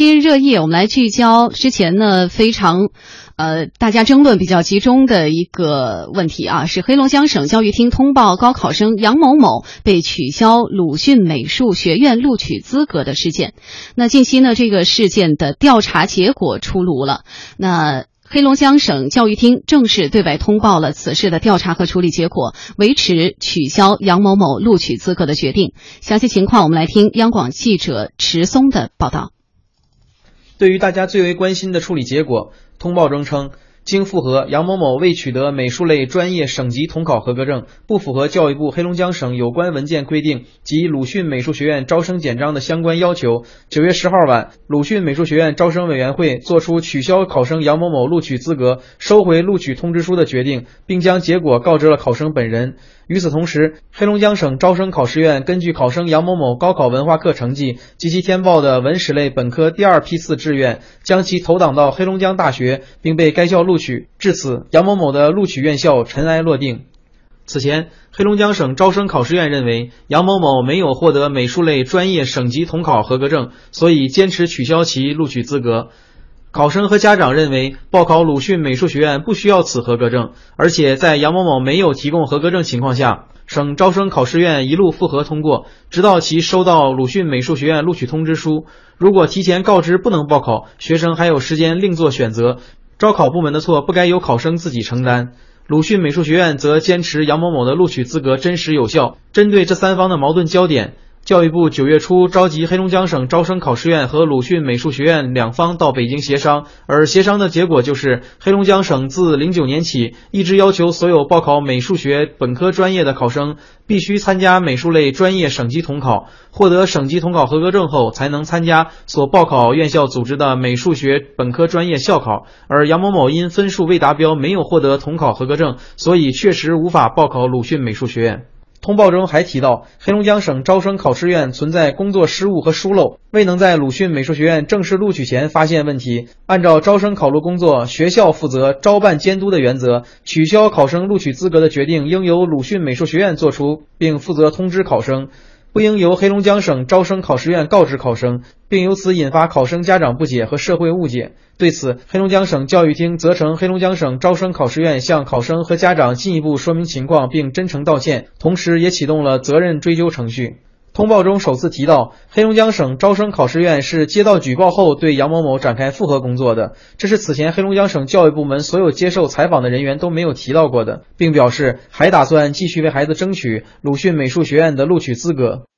今日热议，我们来聚焦之前呢非常，呃，大家争论比较集中的一个问题啊，是黑龙江省教育厅通报高考生杨某某被取消鲁迅美术学院录取资格的事件。那近期呢，这个事件的调查结果出炉了。那黑龙江省教育厅正式对外通报了此事的调查和处理结果，维持取消杨某某录取资格的决定。详细情况，我们来听央广记者迟松的报道。对于大家最为关心的处理结果，通报中称，经复核，杨某某未取得美术类专业省级统考合格证，不符合教育部黑龙江省有关文件规定及鲁迅美术学院招生简章的相关要求。九月十号晚，鲁迅美术学院招生委员会作出取消考生杨某某录取资格、收回录取通知书的决定，并将结果告知了考生本人。与此同时，黑龙江省招生考试院根据考生杨某某高考文化课成绩及其填报的文史类本科第二批次志愿，将其投档到黑龙江大学，并被该校录取。至此，杨某某的录取院校尘埃落定。此前，黑龙江省招生考试院认为杨某某没有获得美术类专业省级统考合格证，所以坚持取消其录取资格。考生和家长认为，报考鲁迅美术学院不需要此合格证，而且在杨某某没有提供合格证情况下，省招生考试院一路复核通过，直到其收到鲁迅美术学院录取通知书。如果提前告知不能报考，学生还有时间另做选择。招考部门的错不该由考生自己承担。鲁迅美术学院则坚持杨某某的录取资格真实有效。针对这三方的矛盾焦点。教育部九月初召集黑龙江省招生考试院和鲁迅美术学院两方到北京协商，而协商的结果就是，黑龙江省自零九年起一直要求所有报考美术学本科专业的考生必须参加美术类专业省级统考，获得省级统考合格证后才能参加所报考院校组织的美术学本科专业校考。而杨某某因分数未达标，没有获得统考合格证，所以确实无法报考鲁迅美术学院。通报中还提到，黑龙江省招生考试院存在工作失误和疏漏，未能在鲁迅美术学院正式录取前发现问题。按照招生考录工作学校负责、招办监督的原则，取消考生录取资格的决定应由鲁迅美术学院作出，并负责通知考生。不应由黑龙江省招生考试院告知考生，并由此引发考生家长不解和社会误解。对此，黑龙江省教育厅责成黑龙江省招生考试院向考生和家长进一步说明情况，并真诚道歉，同时也启动了责任追究程序。通报中首次提到，黑龙江省招生考试院是接到举报后对杨某某展开复核工作的，这是此前黑龙江省教育部门所有接受采访的人员都没有提到过的，并表示还打算继续为孩子争取鲁迅美术学院的录取资格。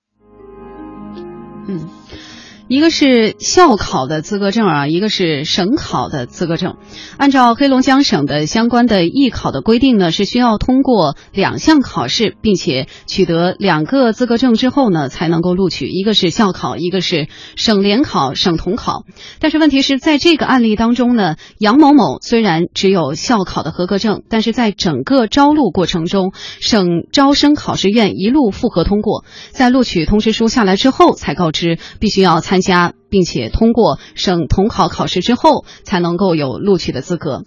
一个是校考的资格证啊，一个是省考的资格证。按照黑龙江省的相关的艺考的规定呢，是需要通过两项考试，并且取得两个资格证之后呢，才能够录取。一个是校考，一个是省联考、省统考。但是问题是在这个案例当中呢，杨某某虽然只有校考的合格证，但是在整个招录过程中，省招生考试院一路复核通过，在录取通知书下来之后才告知必须要参。加，并且通过省统考考试之后，才能够有录取的资格。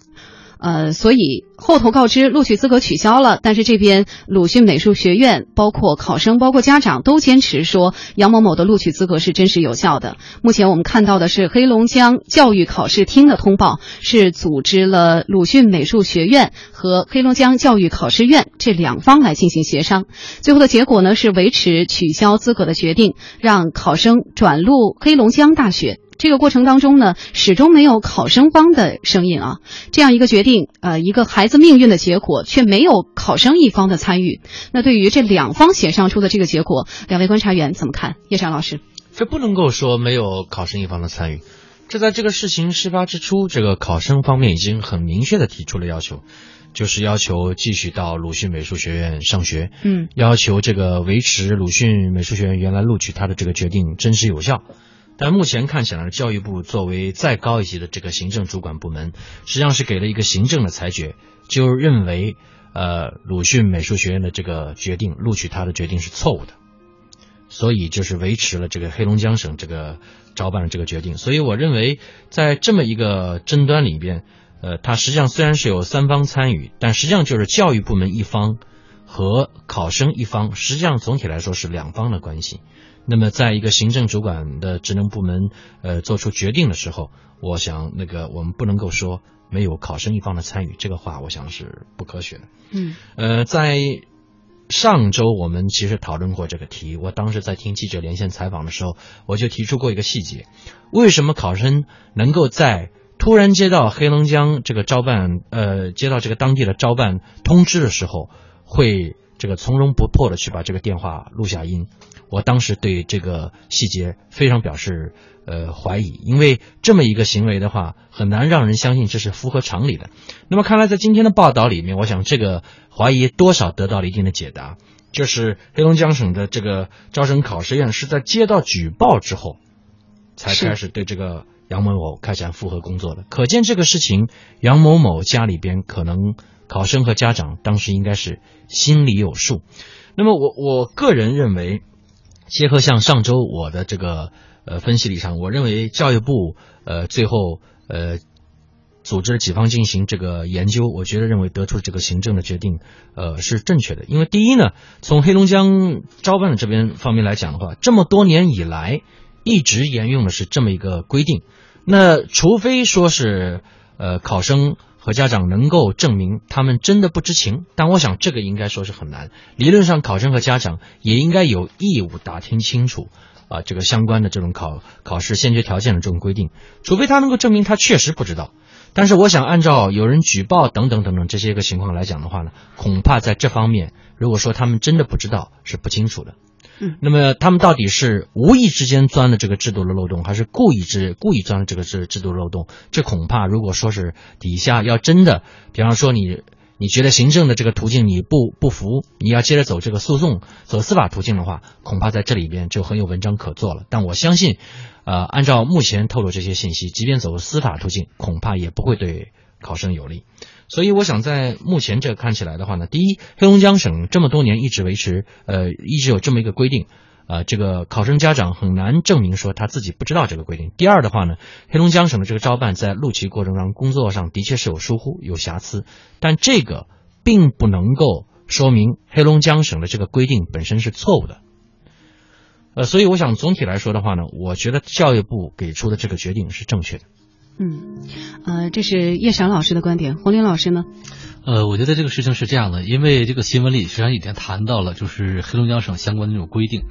呃，所以后头告知录取资格取消了，但是这边鲁迅美术学院包括考生、包括家长都坚持说杨某某的录取资格是真实有效的。目前我们看到的是黑龙江教育考试厅的通报，是组织了鲁迅美术学院和黑龙江教育考试院这两方来进行协商，最后的结果呢是维持取消资格的决定，让考生转录黑龙江大学。这个过程当中呢，始终没有考生方的声音啊。这样一个决定，呃，一个孩子命运的结果，却没有考生一方的参与。那对于这两方协商出的这个结果，两位观察员怎么看？叶山老师，这不能够说没有考生一方的参与。这在这个事情事发之初，这个考生方面已经很明确的提出了要求，就是要求继续到鲁迅美术学院上学，嗯，要求这个维持鲁迅美术学院原来录取他的这个决定真实有效。但目前看起来，教育部作为再高一级的这个行政主管部门，实际上是给了一个行政的裁决，就认为，呃，鲁迅美术学院的这个决定，录取他的决定是错误的，所以就是维持了这个黑龙江省这个招办的这个决定。所以我认为，在这么一个争端里边，呃，它实际上虽然是有三方参与，但实际上就是教育部门一方和考生一方，实际上总体来说是两方的关系。那么，在一个行政主管的职能部门，呃，做出决定的时候，我想那个我们不能够说没有考生一方的参与，这个话我想是不科学的。嗯，呃，在上周我们其实讨论过这个题，我当时在听记者连线采访的时候，我就提出过一个细节：为什么考生能够在突然接到黑龙江这个招办，呃，接到这个当地的招办通知的时候，会这个从容不迫的去把这个电话录下音？我当时对这个细节非常表示呃怀疑，因为这么一个行为的话，很难让人相信这是符合常理的。那么看来在今天的报道里面，我想这个怀疑多少得到了一定的解答，就是黑龙江省的这个招生考试院是在接到举报之后，才开始对这个杨某某开展复核工作的。可见这个事情，杨某某家里边可能考生和家长当时应该是心里有数。那么我我个人认为。结合像上周我的这个呃分析立场，我认为教育部呃最后呃组织了几方进行这个研究，我觉得认为得出这个行政的决定呃是正确的。因为第一呢，从黑龙江招办的这边方面来讲的话，这么多年以来一直沿用的是这么一个规定，那除非说是呃考生。和家长能够证明他们真的不知情，但我想这个应该说是很难。理论上，考生和家长也应该有义务打听清楚啊，这个相关的这种考考试先决条件的这种规定，除非他能够证明他确实不知道。但是，我想按照有人举报等等等等这些个情况来讲的话呢，恐怕在这方面，如果说他们真的不知道，是不清楚的。嗯，那么他们到底是无意之间钻了这个制度的漏洞，还是故意之故意钻了这个制制度漏洞？这恐怕如果说是底下要真的，比方说你你觉得行政的这个途径你不不服，你要接着走这个诉讼走司法途径的话，恐怕在这里边就很有文章可做了。但我相信，呃，按照目前透露这些信息，即便走司法途径，恐怕也不会对考生有利。所以我想，在目前这看起来的话呢，第一，黑龙江省这么多年一直维持，呃，一直有这么一个规定，呃，这个考生家长很难证明说他自己不知道这个规定。第二的话呢，黑龙江省的这个招办在录取过程当中工作上的确是有疏忽、有瑕疵，但这个并不能够说明黑龙江省的这个规定本身是错误的。呃，所以我想总体来说的话呢，我觉得教育部给出的这个决定是正确的。嗯，呃，这是叶闪老师的观点，红林老师呢？呃，我觉得这个事情是这样的，因为这个新闻里实际上已经谈到了，就是黑龙江省相关的这种规定，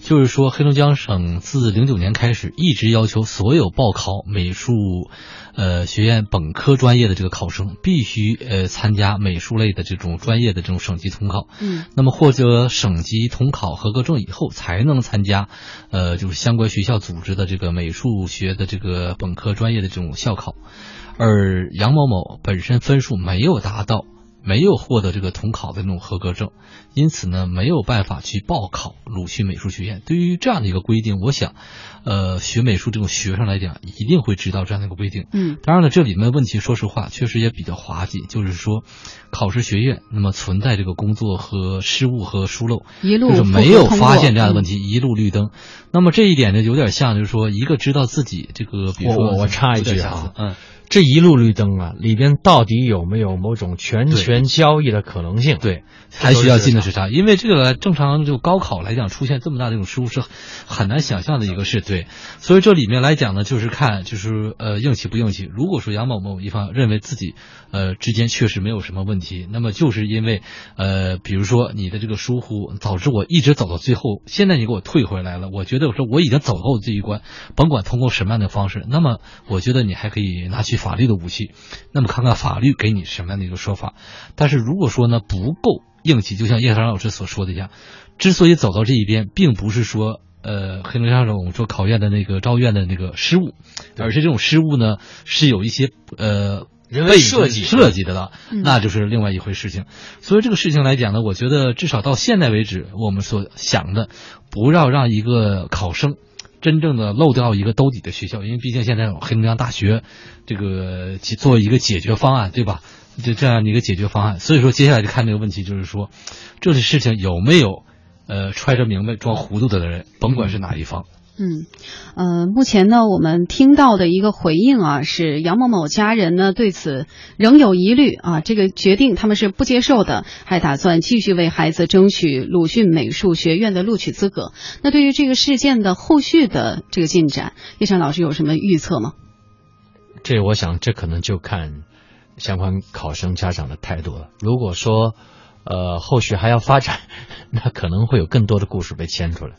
就是说黑龙江省自零九年开始一直要求所有报考美术。呃，学院本科专业的这个考生必须呃参加美术类的这种专业的这种省级统考，嗯，那么获得省级统考合格证以后，才能参加，呃，就是相关学校组织的这个美术学的这个本科专业的这种校考，而杨某某本身分数没有达到。没有获得这个统考的那种合格证，因此呢，没有办法去报考鲁迅美术学院。对于这样的一个规定，我想，呃，学美术这种学生来讲，一定会知道这样的一个规定。嗯，当然了，这里面问题，说实话，确实也比较滑稽，就是说，考试学院那么存在这个工作和失误和疏漏，一路就是没有发现这样的问题，一路绿灯。那么这一点呢，有点像，就是说，一个知道自己这个，比如说，我我插一句啊，嗯。这一路绿灯啊，里边到底有没有某种权权交易的可能性？对，还需要进的是啥？因为这个正常就高考来讲，出现这么大的这种失误是很难想象的一个事。对，所以这里面来讲呢，就是看就是呃硬气不硬气。如果说杨某某一方认为自己呃之间确实没有什么问题，那么就是因为呃比如说你的这个疏忽导致我一直走到最后，现在你给我退回来了，我觉得我说我已经走过这一关，甭管通过什么样的方式，那么我觉得你还可以拿去。法律的武器，那么看看法律给你什么样的一个说法。但是如果说呢不够硬气，就像叶山老师所说的一样，之所以走到这一边，并不是说呃黑龙江省说考验的那个招院的那个失误，而是这种失误呢是有一些呃人为设计设计的了，那就是另外一回事情。所以这个事情来讲呢，我觉得至少到现在为止，我们所想的不要让一个考生。真正的漏掉一个兜底的学校，因为毕竟现在黑龙江大学，这个去做一个解决方案，对吧？就这样的一个解决方案。所以说，接下来就看这个问题，就是说，这个事情有没有呃揣着明白装糊涂的人，甭管是哪一方。嗯，呃，目前呢，我们听到的一个回应啊，是杨某某家人呢对此仍有疑虑啊，这个决定他们是不接受的，还打算继续为孩子争取鲁迅美术学院的录取资格。那对于这个事件的后续的这个进展，叶山老师有什么预测吗？这我想，这可能就看相关考生家长的态度了。如果说，呃，后续还要发展，那可能会有更多的故事被牵出来。